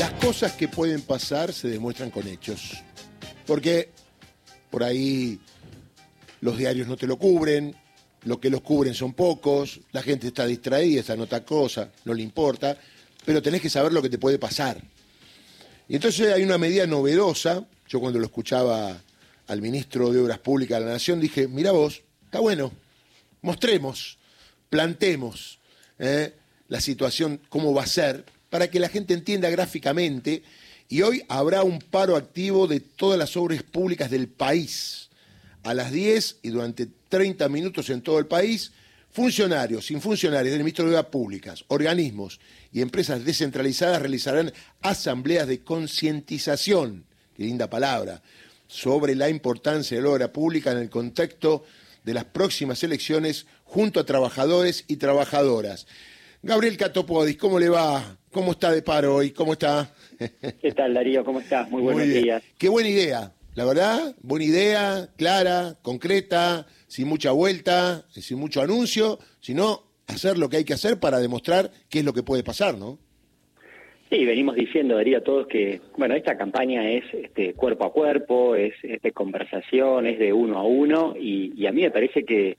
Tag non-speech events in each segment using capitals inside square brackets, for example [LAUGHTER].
Las cosas que pueden pasar se demuestran con hechos. Porque por ahí los diarios no te lo cubren, lo que los cubren son pocos, la gente está distraída, está en otra cosa, no le importa, pero tenés que saber lo que te puede pasar. Y entonces hay una medida novedosa, yo cuando lo escuchaba al ministro de Obras Públicas de la Nación dije, mira vos, está bueno, mostremos, plantemos ¿eh? la situación, cómo va a ser, para que la gente entienda gráficamente, y hoy habrá un paro activo de todas las obras públicas del país a las 10 y durante 30 minutos en todo el país, funcionarios, sin funcionarios del Ministerio de Obras Públicas, organismos y empresas descentralizadas realizarán asambleas de concientización, qué linda palabra, sobre la importancia de la obra pública en el contexto de las próximas elecciones junto a trabajadores y trabajadoras. Gabriel Catopodis, ¿cómo le va? ¿Cómo está de paro hoy? ¿Cómo está? ¿Qué tal, Darío? ¿Cómo estás? Muy buenos días. Qué buena idea. La verdad, buena idea, clara, concreta, sin mucha vuelta, sin mucho anuncio, sino hacer lo que hay que hacer para demostrar qué es lo que puede pasar, ¿no? Sí, venimos diciendo, Darío, a todos que, bueno, esta campaña es este, cuerpo a cuerpo, es, de conversación, es de uno a uno, y, a mí me parece que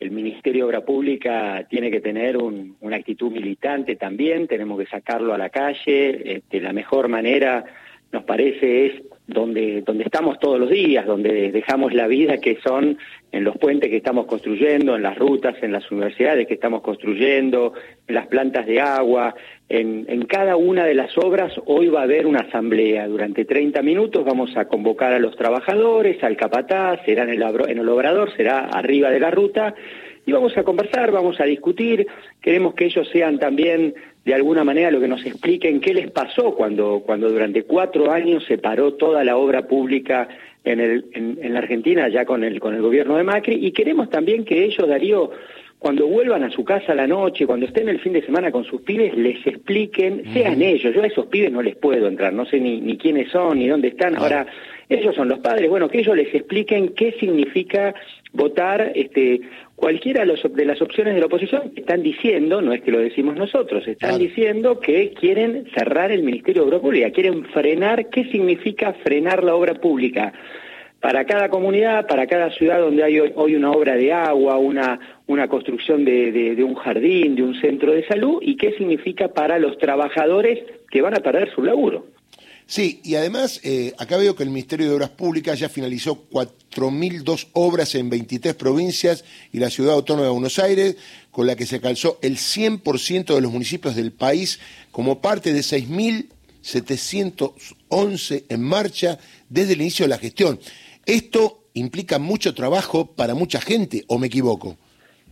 el Ministerio de Obra Pública tiene que tener una actitud militante también, tenemos que sacarlo a la calle, este, la mejor manera, nos parece, es donde, donde estamos todos los días, donde dejamos la vida que son en los puentes que estamos construyendo, en las rutas, en las universidades que estamos construyendo, en las plantas de agua, en, en cada una de las obras hoy va a haber una asamblea. Durante 30 minutos vamos a convocar a los trabajadores, al capataz, será en el, en el obrador, será arriba de la ruta, y vamos a conversar, vamos a discutir, queremos que ellos sean también de alguna manera lo que nos expliquen qué les pasó cuando, cuando durante cuatro años se paró toda la obra pública en, el, en, la Argentina ya con el, con el gobierno de Macri. Y queremos también que ellos, Darío, cuando vuelvan a su casa a la noche, cuando estén el fin de semana con sus pibes, les expliquen, sean ellos, yo a esos pibes no les puedo entrar, no sé ni, ni quiénes son, ni dónde están, ahora ellos son los padres, bueno, que ellos les expliquen qué significa votar este, cualquiera de las opciones de la oposición. Están diciendo, no es que lo decimos nosotros, están diciendo que quieren cerrar el Ministerio de Obra Pública, quieren frenar, ¿qué significa frenar la obra pública? Para cada comunidad, para cada ciudad donde hay hoy una obra de agua, una, una construcción de, de un jardín, de un centro de salud, y qué significa para los trabajadores que van a perder su laburo. Sí, y además, eh, acá veo que el Ministerio de Obras Públicas ya finalizó 4.002 obras en 23 provincias y la Ciudad Autónoma de Buenos Aires, con la que se calzó el 100% de los municipios del país como parte de 6.711 en marcha desde el inicio de la gestión. Esto implica mucho trabajo para mucha gente, ¿o me equivoco?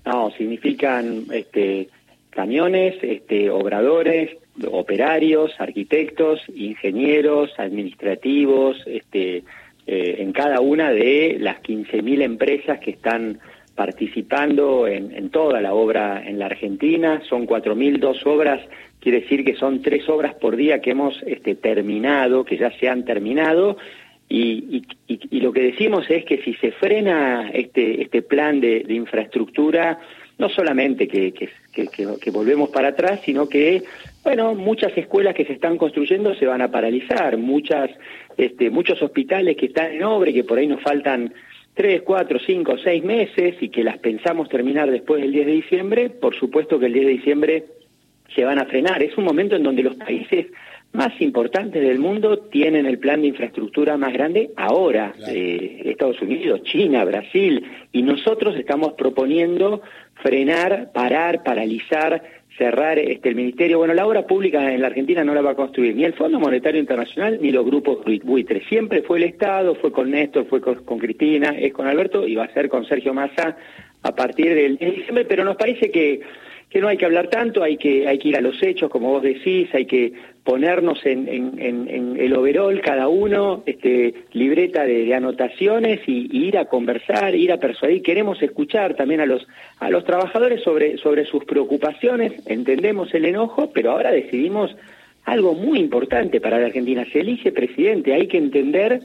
No, significan este, camiones, este, obradores, operarios, arquitectos, ingenieros, administrativos, este, eh, en cada una de las 15.000 empresas que están participando en, toda la obra en la Argentina. Son 4.002 obras, quiere decir que son tres obras por día que hemos este, terminado, que ya se han terminado. Y, lo que decimos es que si se frena este, este plan de, infraestructura, no solamente que, que volvemos para atrás, sino que bueno, muchas escuelas que se están construyendo se van a paralizar, muchas, este, muchos hospitales que están en obra y que por ahí nos faltan tres, cuatro, cinco, seis meses y que las pensamos terminar después del 10 de diciembre, por supuesto que el 10 de diciembre se van a frenar. Es un momento en donde los países más importantes del mundo tienen el plan de infraestructura más grande ahora, eh, Estados Unidos, China, Brasil, y nosotros estamos proponiendo frenar, parar, paralizar cerrar este, el ministerio. Bueno, la obra pública en la Argentina no la va a construir ni el Fondo Monetario Internacional ni los grupos buitres. Siempre fue el Estado, fue con Néstor, fue con, Cristina, es con Alberto y va a ser con Sergio Massa a partir del diciembre, pero nos parece que que no hay que hablar tanto, hay que, hay que ir a los hechos, como vos decís, hay que ponernos en, en, el overall cada uno, este, libreta de, anotaciones y, ir a conversar, ir a persuadir. Queremos escuchar también a los, a los trabajadores sobre, sobre sus preocupaciones, entendemos el enojo, pero ahora decidimos algo muy importante para la Argentina. Se elige presidente, hay que entender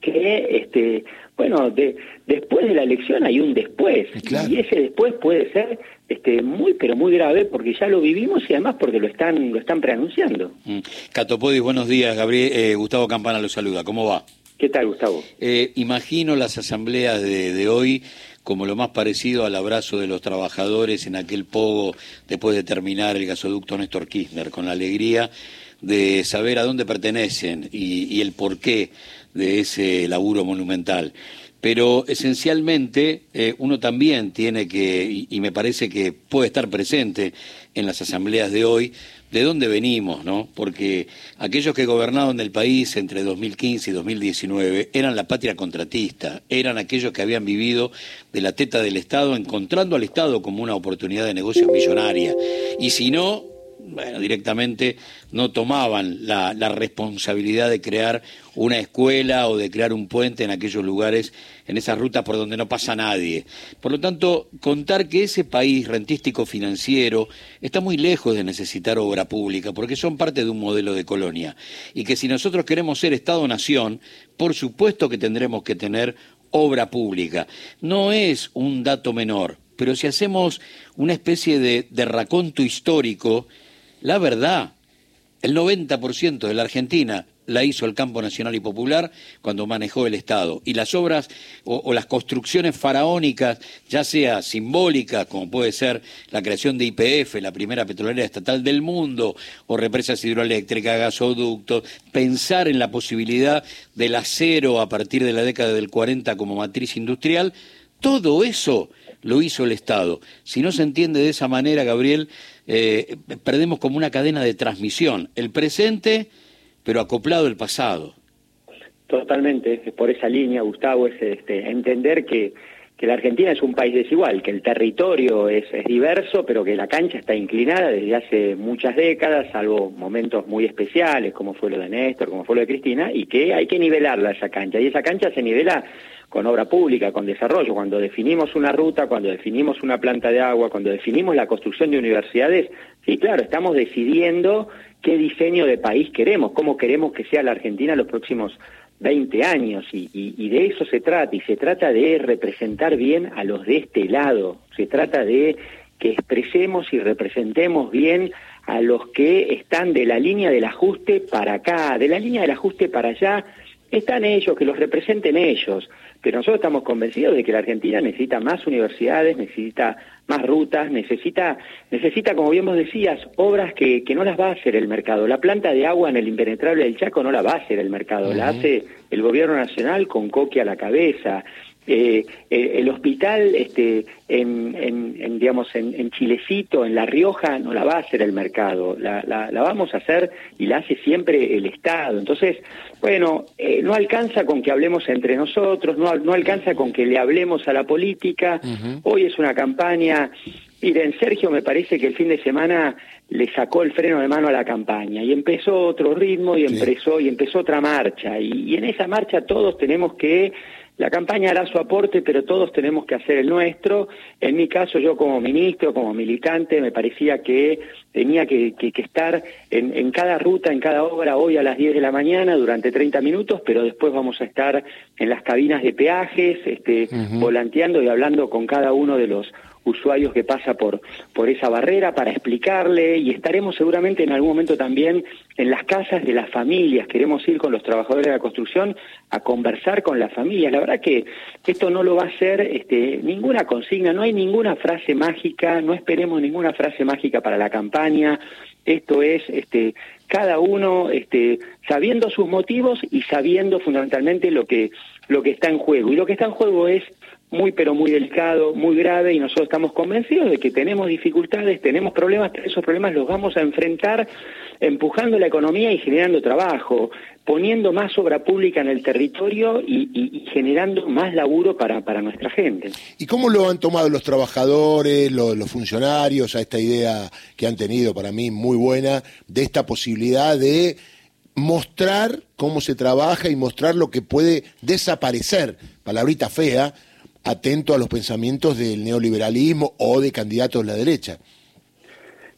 que, este, bueno, de, después de la elección hay un después, y ese después puede ser este, muy, pero muy grave, porque ya lo vivimos y además porque lo están, lo están preanunciando. Mm. Catopodis, buenos días, Gabriel, eh, Gustavo Campana lo saluda, ¿cómo va? ¿Qué tal, Gustavo? Eh, imagino las asambleas de, de hoy como lo más parecido al abrazo de los trabajadores en aquel pogo después de terminar el gasoducto Néstor Kirchner, con la alegría de saber a dónde pertenecen y, el porqué de ese laburo monumental. Pero esencialmente eh, uno también tiene que, y, me parece que puede estar presente en las asambleas de hoy, de dónde venimos, ¿no? Porque aquellos que gobernaban el país entre 2015 y 2019 eran la patria contratista, eran aquellos que habían vivido de la teta del Estado, encontrando al Estado como una oportunidad de negocio millonaria. Y si no, bueno, directamente no tomaban la, responsabilidad de crear una escuela o de crear un puente en aquellos lugares, en esas rutas por donde no pasa nadie. Por lo tanto, contar que ese país rentístico financiero está muy lejos de necesitar obra pública, porque son parte de un modelo de colonia, y que si nosotros queremos ser Estado-nación, por supuesto que tendremos que tener obra pública. No es un dato menor, pero si hacemos una especie de, de raconto histórico, la verdad, el 90% de la Argentina la hizo el campo nacional y popular cuando manejó el Estado. Y las obras o, las construcciones faraónicas, ya sea simbólicas, como puede ser la creación de IPF, la primera petrolera estatal del mundo, o represas hidroeléctricas, gasoductos, pensar en la posibilidad del acero a partir de la década del 40 como matriz industrial, todo eso lo hizo el Estado. Si no se entiende de esa manera, Gabriel, eh, perdemos como una cadena de transmisión, el presente, pero acoplado al pasado. Totalmente, por esa línea, Gustavo, es este, entender que, que la Argentina es un país desigual, que el territorio es, es, diverso, pero que la cancha está inclinada desde hace muchas décadas, salvo momentos muy especiales, como fue lo de Néstor, como fue lo de Cristina, y que hay que nivelarla esa cancha. Y esa cancha se nivela con obra pública, con desarrollo. Cuando definimos una ruta, cuando definimos una planta de agua, cuando definimos la construcción de universidades, sí, claro, estamos decidiendo qué diseño de país queremos, cómo queremos que sea la Argentina los próximos 20 años y, de eso se trata y se trata de representar bien a los de este lado, se trata de que expresemos y representemos bien a los que están de la línea del ajuste para acá, de la línea del ajuste para allá, están ellos, que los representen ellos, pero nosotros estamos convencidos de que la Argentina necesita más universidades, necesita más rutas, necesita, necesita, como bien vos decías, obras que, que no las va a hacer el mercado. La planta de agua en el impenetrable del Chaco no la va a hacer el mercado, la hace el gobierno nacional con Coque a la cabeza. Eh, eh, el hospital este, en, en, digamos en, Chilecito, en La Rioja, no la va a hacer el mercado, la, la, vamos a hacer y la hace siempre el Estado. Entonces, bueno, eh, no alcanza con que hablemos entre nosotros, no, no alcanza con que le hablemos a la política. Hoy es una campaña. Miren, Sergio me parece que el fin de semana le sacó el freno de mano a la campaña y empezó otro ritmo y empezó y empezó otra marcha y en esa marcha todos tenemos que la campaña hará su aporte, pero todos tenemos que hacer el nuestro. En mi caso, yo como ministro, como militante, me parecía que tenía que, estar en, cada ruta, en cada obra, hoy a las 10 de la mañana durante 30 minutos, pero después vamos a estar en las cabinas de peajes, este, volanteando y hablando con cada uno de los usuarios que pasa por, por esa barrera para explicarle y estaremos seguramente en algún momento también en las casas de las familias. Queremos ir con los trabajadores de la construcción a conversar con las familias. La verdad que esto no lo va a hacer este, ninguna consigna, no hay ninguna frase mágica, no esperemos ninguna frase mágica para la campaña. Esto es este, cada uno este, sabiendo sus motivos y sabiendo fundamentalmente lo que, lo que está en juego. Y lo que está en juego es muy pero muy delicado, muy grave y nosotros estamos convencidos de que tenemos dificultades, tenemos problemas, esos problemas los vamos a enfrentar empujando la economía y generando trabajo, poniendo más obra pública en el territorio y, generando más laburo para, para, nuestra gente. ¿Y cómo lo han tomado los trabajadores, los, los funcionarios a esta idea que han tenido para mí muy buena de esta posibilidad de mostrar cómo se trabaja y mostrar lo que puede desaparecer, palabrita fea, atento a los pensamientos del neoliberalismo o de candidatos de la derecha.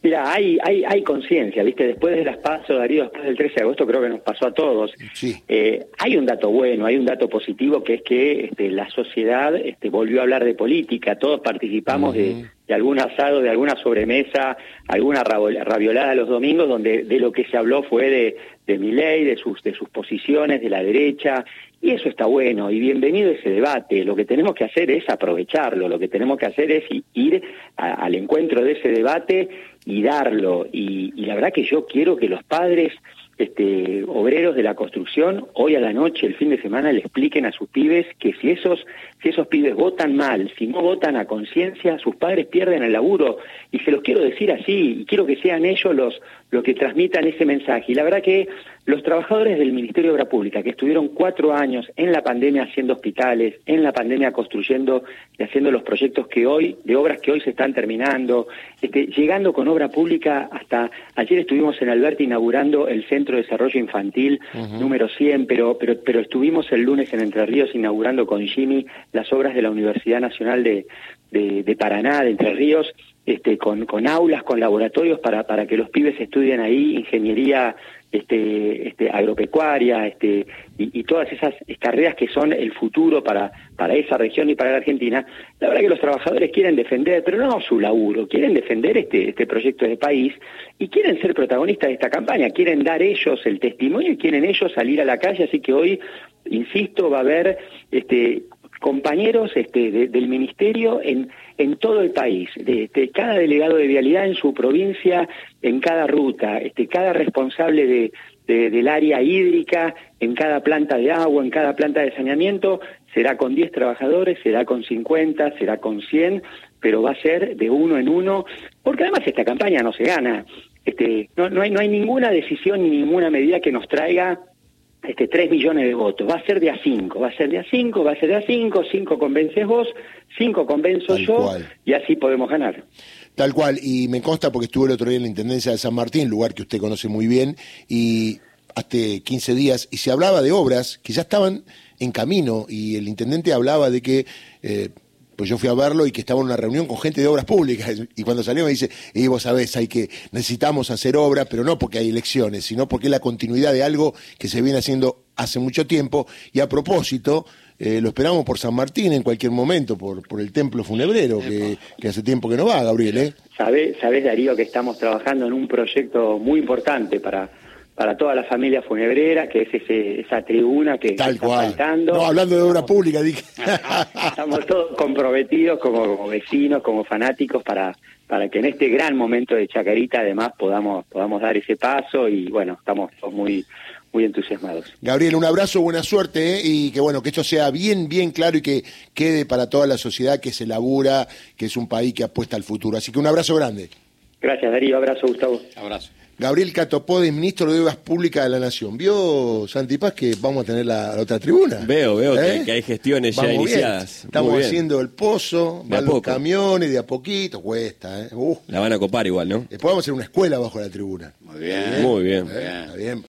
Mira, hay, hay, hay conciencia, ¿viste? Después de las pasos, Darío, después del 13 de agosto, creo que nos pasó a todos. Sí. Eh, hay un dato bueno, hay un dato positivo, que es que este, la sociedad este, volvió a hablar de política. Todos participamos de, de algún asado, de alguna sobremesa, alguna raviolada los domingos, donde de lo que se habló fue de, de mi ley, de sus, de sus posiciones, de la derecha, y eso está bueno, y bienvenido ese debate. Lo que tenemos que hacer es aprovecharlo, lo que tenemos que hacer es ir al encuentro de ese debate y darlo. Y, y, la verdad que yo quiero que los padres este, obreros de la construcción hoy a la noche, el fin de semana, le expliquen a sus pibes que si esos, si esos pibes votan mal, si no votan a conciencia, sus padres pierden el laburo. Y se los quiero decir así, y quiero que sean ellos los, los que transmitan ese mensaje. Y la verdad que los trabajadores del Ministerio de Obra Pública, que estuvieron cuatro años en la pandemia haciendo hospitales, en la pandemia construyendo y haciendo los proyectos que hoy, de obras que hoy se están terminando, este, llegando con obra pública hasta ayer estuvimos en Alberti inaugurando el Centro de Desarrollo Infantil número 100, pero, pero, pero estuvimos el lunes en Entre Ríos inaugurando con Jimmy las obras de la Universidad Nacional de, de, de Paraná, de Entre Ríos, este, con, con aulas, con laboratorios para, para que los pibes estudien ahí ingeniería este, este, agropecuaria este, y, todas esas carreras que son el futuro para, para esa región y para la Argentina, la verdad que los trabajadores quieren defender, pero no su laburo, quieren defender este, este proyecto de país y quieren ser protagonistas de esta campaña, quieren dar ellos el testimonio y quieren ellos salir a la calle, así que hoy, insisto, va a haber este, compañeros este, de, del ministerio en, en todo el país, de, de, cada delegado de vialidad en su provincia, en cada ruta, este, cada responsable de, de, del área hídrica, en cada planta de agua, en cada planta de saneamiento, será con 10 trabajadores, será con 50, será con 100, pero va a ser de uno en uno, porque además esta campaña no se gana. Este, no, no, hay, no hay ninguna decisión ni ninguna medida que nos traiga este, 3 millones de votos. Va a ser de a 5, va a ser de a 5, va a ser de a 5, 5 convences vos, 5 convenzo Tal yo cual. y así podemos ganar. Tal cual, y me consta porque estuve el otro día en la Intendencia de San Martín, lugar que usted conoce muy bien, y hace 15 días, y se hablaba de obras que ya estaban en camino, y el intendente hablaba de que... Eh, pues yo fui a verlo y que estaba en una reunión con gente de obras públicas y cuando salió me dice, y vos sabés, hay que necesitamos hacer obras, pero no porque hay elecciones, sino porque es la continuidad de algo que se viene haciendo hace mucho tiempo y a propósito eh, lo esperamos por San Martín en cualquier momento, por, por el templo funebrero, que, que, hace tiempo que no va, Gabriel. ¿eh? Sabés, sabés, Darío, que estamos trabajando en un proyecto muy importante para, para toda la familia funebrera, que es ese, esa tribuna que, Tal está cual. faltando. No, hablando de obra pública, dije. [LAUGHS] Estamos todos comprometidos como, como, vecinos, como fanáticos, para, para que en este gran momento de Chacarita además podamos, podamos dar ese paso y bueno, estamos todos muy, muy entusiasmados. Gabriel, un abrazo, buena suerte ¿eh? y que bueno, que esto sea bien, bien claro y que quede para toda la sociedad que se labura, que es un país que apuesta al futuro. Así que un abrazo grande. Gracias, Darío. Abrazo, Gustavo. Abrazo. Gabriel Catopode, ministro de Obras Públicas de la Nación. ¿Vio, Santipaz, que vamos a tener la, la otra tribuna? Veo, veo ¿Eh? que, que, hay gestiones vamos ya iniciadas. Bien. Estamos haciendo el pozo, de van los camiones, de a poquito, cuesta. ¿eh? Uh. La van a copar igual, ¿no? Después vamos a hacer una escuela bajo la tribuna. Muy bien. Muy bien. ¿Eh? Está bien.